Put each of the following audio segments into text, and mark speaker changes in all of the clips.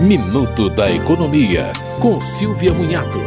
Speaker 1: Minuto da Economia, com Silvia Munhato.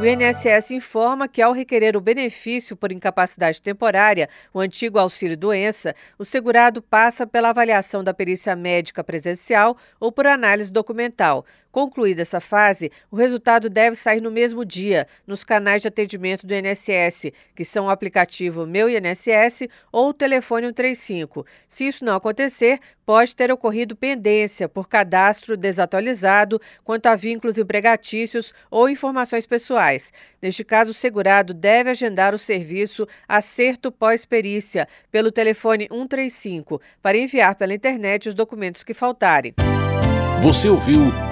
Speaker 2: O INSS informa que, ao requerer o benefício por incapacidade temporária, o antigo auxílio-doença, o segurado passa pela avaliação da perícia médica presencial ou por análise documental. Concluída essa fase, o resultado deve sair no mesmo dia nos canais de atendimento do INSS, que são o aplicativo Meu INSS ou o telefone 135. Se isso não acontecer, pode ter ocorrido pendência por cadastro desatualizado quanto a vínculos empregatícios ou informações pessoais. Neste caso, o segurado deve agendar o serviço acerto pós-perícia pelo telefone 135 para enviar pela internet os documentos que faltarem.
Speaker 1: Você ouviu